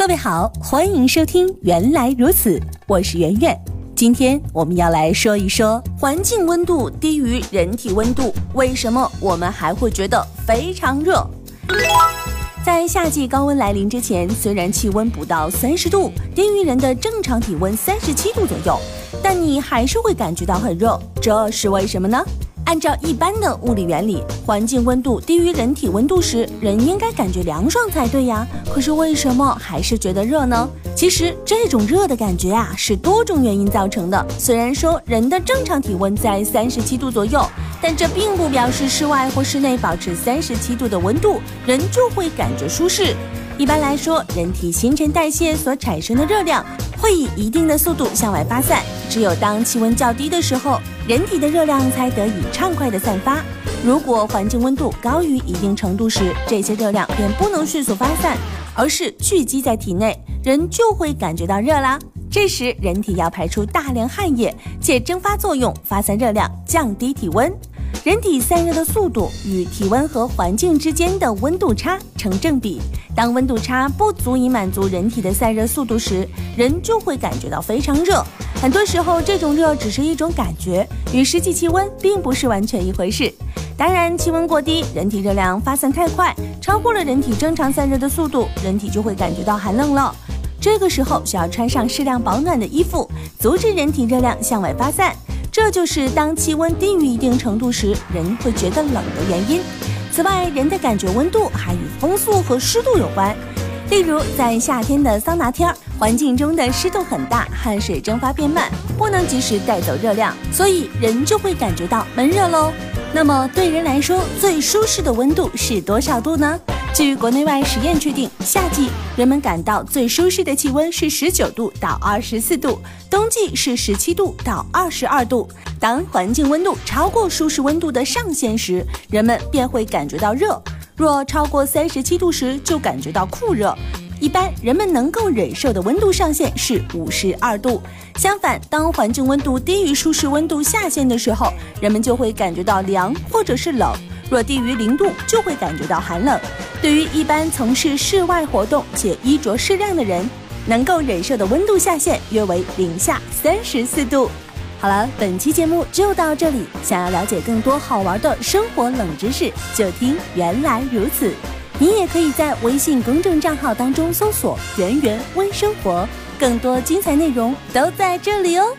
各位好，欢迎收听《原来如此》，我是圆圆。今天我们要来说一说，环境温度低于人体温度，为什么我们还会觉得非常热？在夏季高温来临之前，虽然气温不到三十度，低于人的正常体温三十七度左右，但你还是会感觉到很热，这是为什么呢？按照一般的物理原理，环境温度低于人体温度时，人应该感觉凉爽才对呀。可是为什么还是觉得热呢？其实这种热的感觉啊，是多种原因造成的。虽然说人的正常体温在三十七度左右，但这并不表示室外或室内保持三十七度的温度，人就会感觉舒适。一般来说，人体新陈代谢所产生的热量会以一定的速度向外发散。只有当气温较低的时候，人体的热量才得以畅快的散发。如果环境温度高于一定程度时，这些热量便不能迅速发散，而是聚集在体内，人就会感觉到热啦。这时，人体要排出大量汗液，且蒸发作用发散热量，降低体温。人体散热的速度与体温和环境之间的温度差成正比。当温度差不足以满足人体的散热速度时，人就会感觉到非常热。很多时候，这种热只是一种感觉，与实际气温并不是完全一回事。当然，气温过低，人体热量发散太快，超过了人体正常散热的速度，人体就会感觉到寒冷了。这个时候需要穿上适量保暖的衣服，阻止人体热量向外发散。这就是当气温低于一定程度时，人会觉得冷的原因。此外，人的感觉温度还与风速和湿度有关。例如，在夏天的桑拿天儿，环境中的湿度很大，汗水蒸发变慢，不能及时带走热量，所以人就会感觉到闷热喽。那么，对人来说，最舒适的温度是多少度呢？据国内外实验确定，夏季人们感到最舒适的气温是十九度到二十四度，冬季是十七度到二十二度。当环境温度超过舒适温度的上限时，人们便会感觉到热。若超过三十七度时，就感觉到酷热。一般人们能够忍受的温度上限是五十二度。相反，当环境温度低于舒适温度下限的时候，人们就会感觉到凉或者是冷。若低于零度，就会感觉到寒冷。对于一般从事室外活动且衣着适量的人，能够忍受的温度下限约为零下三十四度。好了，本期节目就到这里。想要了解更多好玩的生活冷知识，就听原来如此。你也可以在微信公众账号当中搜索“圆圆微生活”，更多精彩内容都在这里哦。